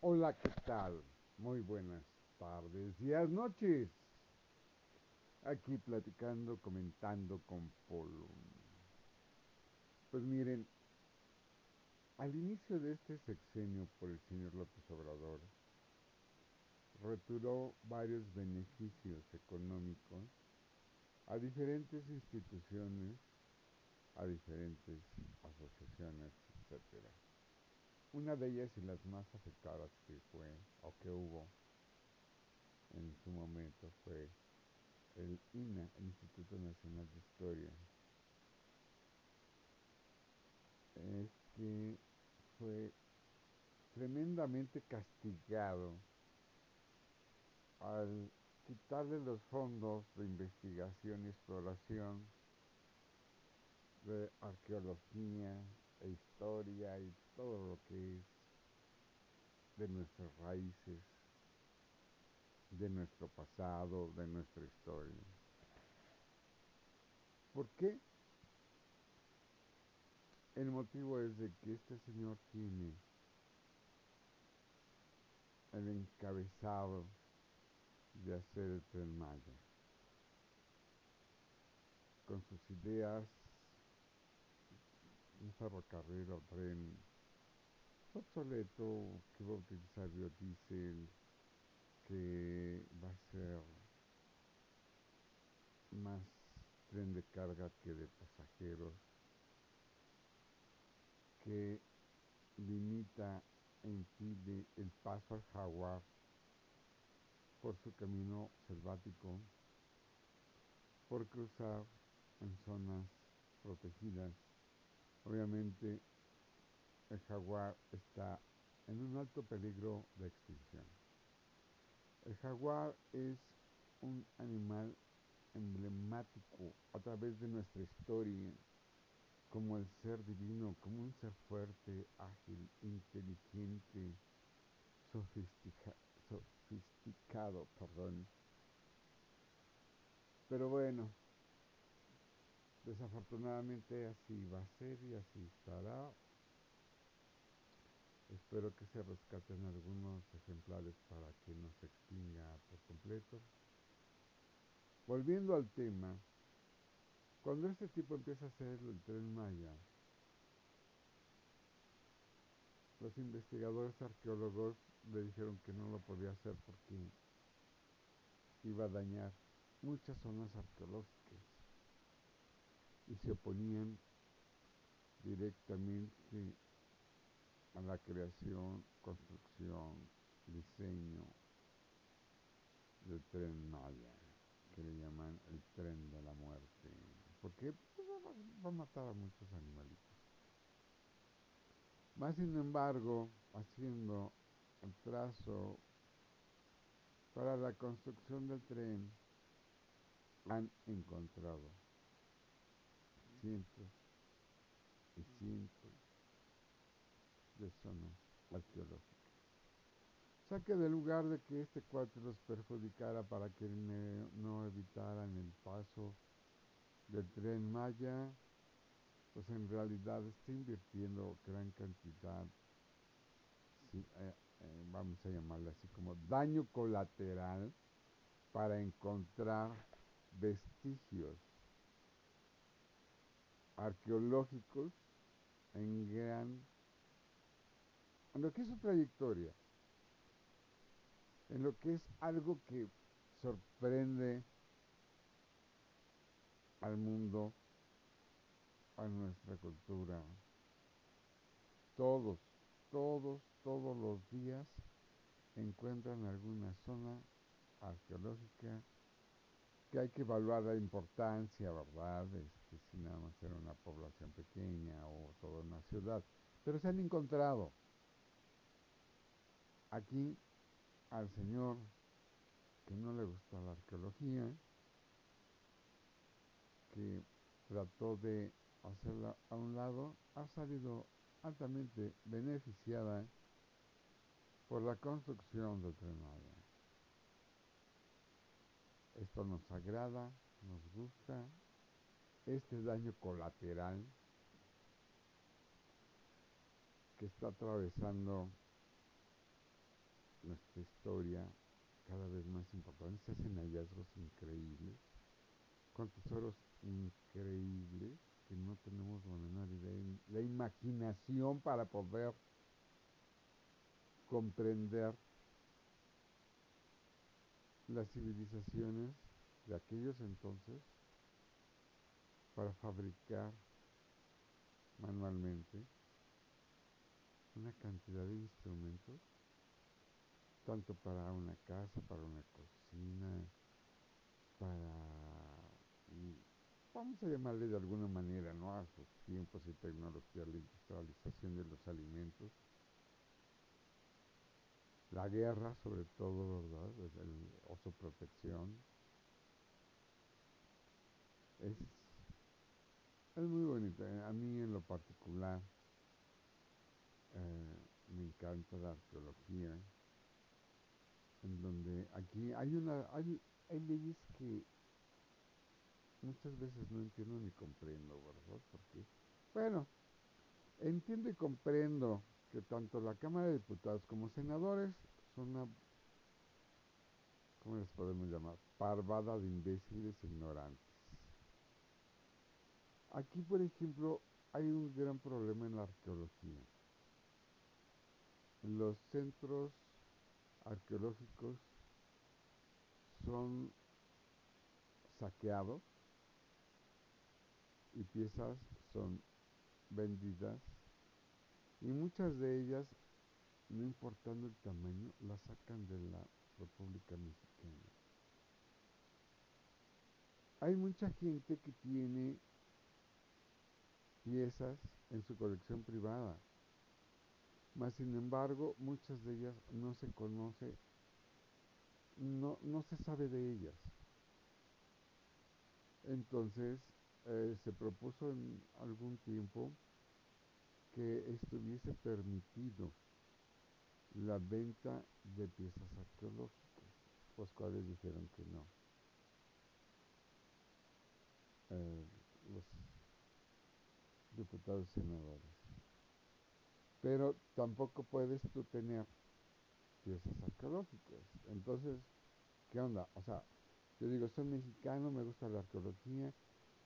Hola, ¿qué tal? Muy buenas tardes, días, noches. Aquí platicando, comentando con Polo. Pues miren, al inicio de este sexenio por el señor López Obrador, retiró varios beneficios económicos a diferentes instituciones, a diferentes asociaciones, etcétera. Una de ellas y las más afectadas que fue o que hubo en su momento fue el INA, el Instituto Nacional de Historia. Este fue tremendamente castigado al quitarle los fondos de investigación y exploración de arqueología todo lo que es de nuestras raíces, de nuestro pasado, de nuestra historia. ¿Por qué? El motivo es de que este señor tiene el encabezado de hacer el tren Maya. Con sus ideas, un ferrocarril o tren obsoleto que va a utilizar biodiesel, que va a ser más tren de carga que de pasajeros, que limita e impide el paso al jaguar por su camino selvático, por cruzar en zonas protegidas. Obviamente el jaguar está en un alto peligro de extinción. El jaguar es un animal emblemático a través de nuestra historia como el ser divino, como un ser fuerte, ágil, inteligente, sofisticado sofisticado, perdón. Pero bueno, desafortunadamente así va a ser y así estará. Espero que se rescaten algunos ejemplares para que no se extinga por completo. Volviendo al tema, cuando este tipo empieza a hacer el tren Maya, los investigadores arqueólogos le dijeron que no lo podía hacer porque iba a dañar muchas zonas arqueológicas y se oponían directamente a la creación, construcción, diseño del tren Maya, que le llaman el tren de la muerte, porque pues, va a matar a muchos animalitos. Más sin embargo, haciendo el trazo para la construcción del tren, han encontrado cientos y cientos de zonas arqueológicas. O sea que de lugar de que este cuarto los perjudicara para que no evitaran el paso del tren Maya, pues en realidad está invirtiendo gran cantidad, eh, eh, vamos a llamarle así como daño colateral para encontrar vestigios arqueológicos en gran en lo que es su trayectoria en lo que es algo que sorprende al mundo a nuestra cultura. Todos, todos, todos los días encuentran alguna zona arqueológica que hay que evaluar la importancia, ¿verdad? Este, si nada más era una población pequeña o toda una ciudad. Pero se han encontrado aquí al señor que no le gusta la arqueología, que trató de hacerla a un lado, ha salido altamente beneficiada por la construcción del tren Esto nos agrada, nos gusta, este daño colateral que está atravesando nuestra historia cada vez más importante, se hacen hallazgos increíbles, con tesoros increíbles que no tenemos la menor idea, la imaginación para poder comprender las civilizaciones de aquellos entonces para fabricar manualmente una cantidad de instrumentos, tanto para una casa, para una cocina, para, vamos a llamarle de alguna manera, ¿no? A sus tiempos y tecnología, la industrialización de los alimentos, la guerra sobre todo, ¿verdad? O su protección. Es, es muy bonito. A mí en lo particular eh, me encanta la arqueología, en donde aquí hay una hay, hay leyes que muchas veces no entiendo ni comprendo, ¿verdad? Porque, bueno, entiendo y comprendo que tanto la Cámara de Diputados como senadores son una, ¿cómo les podemos llamar? Parvada de imbéciles ignorantes. Aquí, por ejemplo, hay un gran problema en la arqueología. Los centros arqueológicos son saqueados y piezas son vendidas y muchas de ellas, no importando el tamaño, las sacan de la República Mexicana. Hay mucha gente que tiene piezas en su colección privada mas sin embargo muchas de ellas no se conoce, no, no se sabe de ellas. Entonces eh, se propuso en algún tiempo que estuviese permitido la venta de piezas arqueológicas, los cuales dijeron que no. Eh, los diputados senadores pero tampoco puedes tú tener piezas arqueológicas. Entonces, ¿qué onda? O sea, yo digo, soy mexicano, me gusta la arqueología,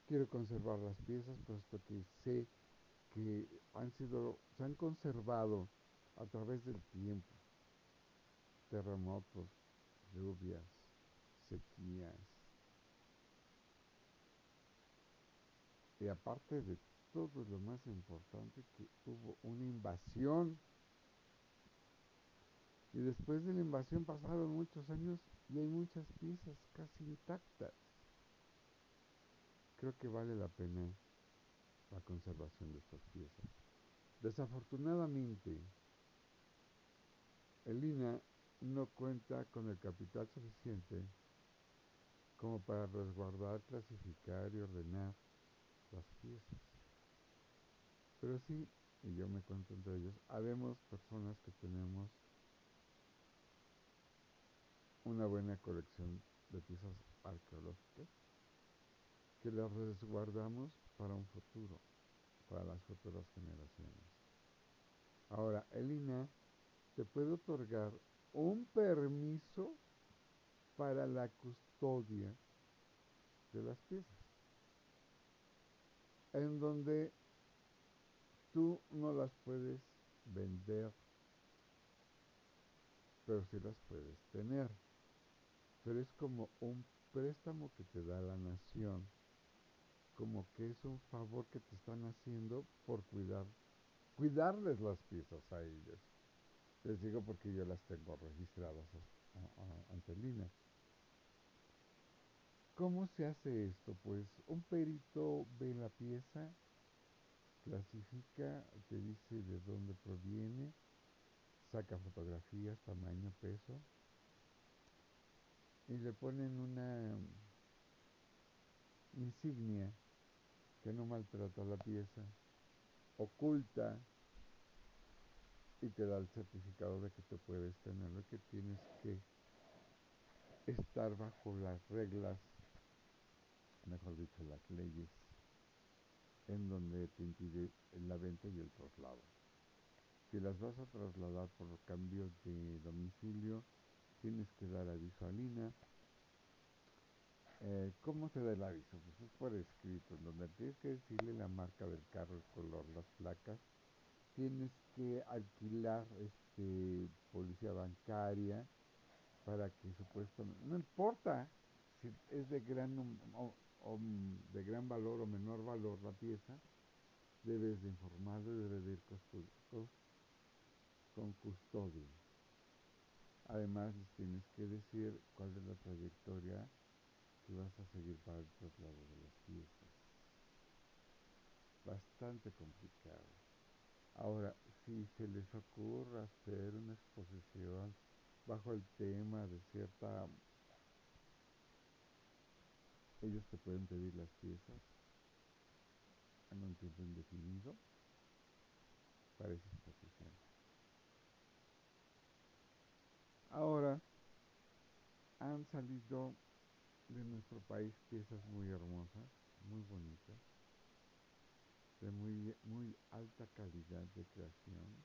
quiero conservar las piezas, puesto que sé que han sido, se han conservado a través del tiempo. Terremotos, lluvias, sequías. Y aparte de todo lo más importante que hubo una invasión. Y después de la invasión pasaron muchos años y hay muchas piezas casi intactas. Creo que vale la pena la conservación de estas piezas. Desafortunadamente, el INA no cuenta con el capital suficiente como para resguardar, clasificar y ordenar las piezas. Pero sí, y yo me cuento entre ellos, habemos personas que tenemos una buena colección de piezas arqueológicas que las resguardamos para un futuro, para las futuras generaciones. Ahora, el te puede otorgar un permiso para la custodia de las piezas, en donde tú no las puedes vender, pero sí las puedes tener. Pero es como un préstamo que te da la nación, como que es un favor que te están haciendo por cuidar, cuidarles las piezas a ellos. Les digo porque yo las tengo registradas ante el ¿Cómo se hace esto? Pues un perito ve la pieza, clasifica, te dice de dónde proviene, saca fotografías, tamaño, peso, y le ponen una insignia que no maltrata la pieza, oculta y te da el certificado de que te puedes tenerlo, que tienes que estar bajo las reglas, mejor dicho, las leyes en donde te impide la venta y el traslado. Si las vas a trasladar por cambio de domicilio, tienes que dar aviso al INA. Eh, ¿Cómo se da el aviso? Pues es por escrito, en donde tienes que decirle la marca del carro, el color, las placas. Tienes que alquilar este policía bancaria para que supuestamente, no importa si es de gran o, de gran valor o menor valor la pieza, debes de informarle, debes de ir con custodia. Además, tienes que decir cuál es la trayectoria que vas a seguir para el traslado de las piezas. Bastante complicado. Ahora, si se les ocurre hacer una exposición bajo el tema de cierta... Ellos te pueden pedir las piezas en un tiempo indefinido para esa exposición. Ahora, han salido de nuestro país piezas muy hermosas, muy bonitas, de muy, muy alta calidad de creación.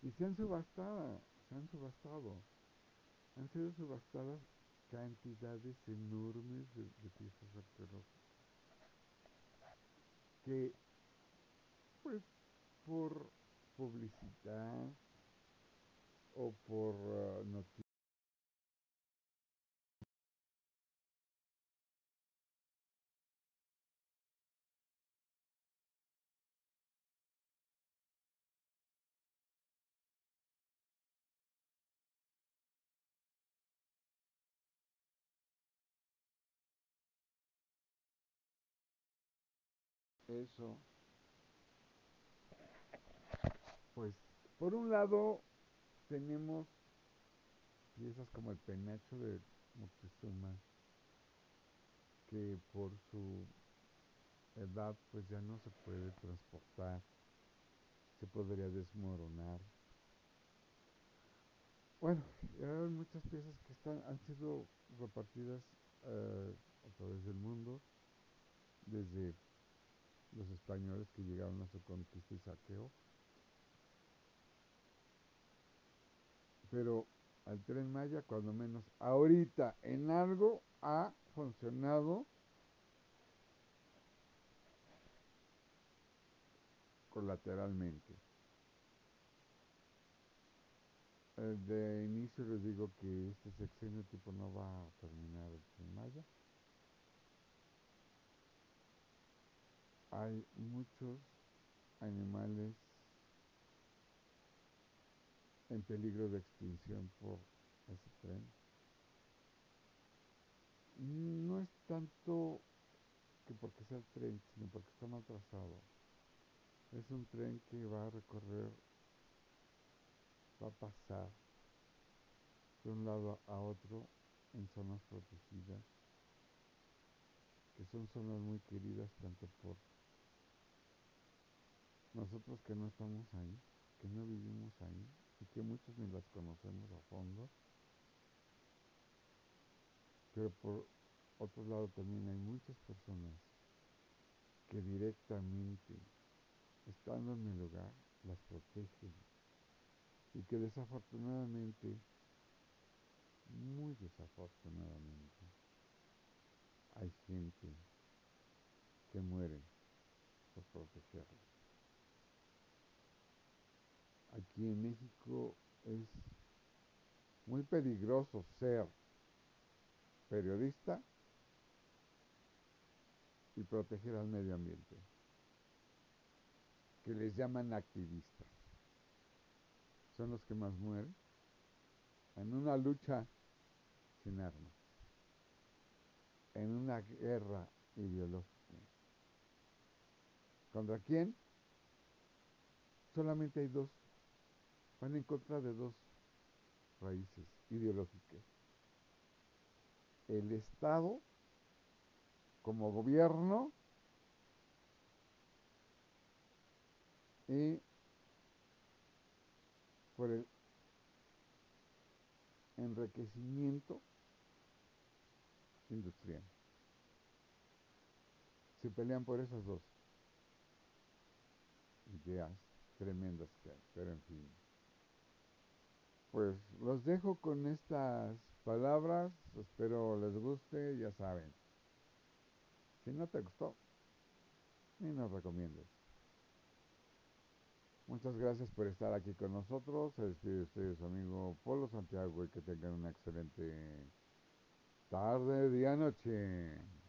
Y se han subastado, se han subastado. Han sido subastadas cantidades enormes de, piezas arqueológicas. Que, pues, por publicidad o por uh, noticias, eso, pues por un lado tenemos piezas como el penacho de Moctezuma, que por su edad pues ya no se puede transportar, se podría desmoronar. Bueno, hay muchas piezas que están, han sido repartidas eh, a través del mundo, desde los españoles que llegaron a su conquista y saqueo. Pero al tren Maya, cuando menos ahorita en algo ha funcionado colateralmente. Eh, de inicio les digo que este sexenio tipo no va a terminar el tren Maya. Hay muchos animales en peligro de extinción por ese tren. No es tanto que porque sea el tren, sino porque está mal trazado. Es un tren que va a recorrer, va a pasar de un lado a otro en zonas protegidas, que son zonas muy queridas tanto por nosotros que no estamos ahí, que no vivimos ahí, y que muchos ni las conocemos a fondo, pero por otro lado también hay muchas personas que directamente, estando en el lugar, las protegen y que desafortunadamente, muy desafortunadamente, hay gente que muere por protegerlas. Aquí en México es muy peligroso ser periodista y proteger al medio ambiente, que les llaman activistas. Son los que más mueren en una lucha sin armas, en una guerra ideológica. ¿Contra quién? Solamente hay dos. Van en contra de dos raíces ideológicas. El Estado como gobierno y por el enriquecimiento industrial. Se pelean por esas dos ideas tremendas que hay, pero en fin. Pues los dejo con estas palabras, espero les guste, ya saben. Si no te gustó, ni nos recomiendes. Muchas gracias por estar aquí con nosotros. Se despide de ustedes su amigo Polo Santiago y que tengan una excelente tarde, día, noche.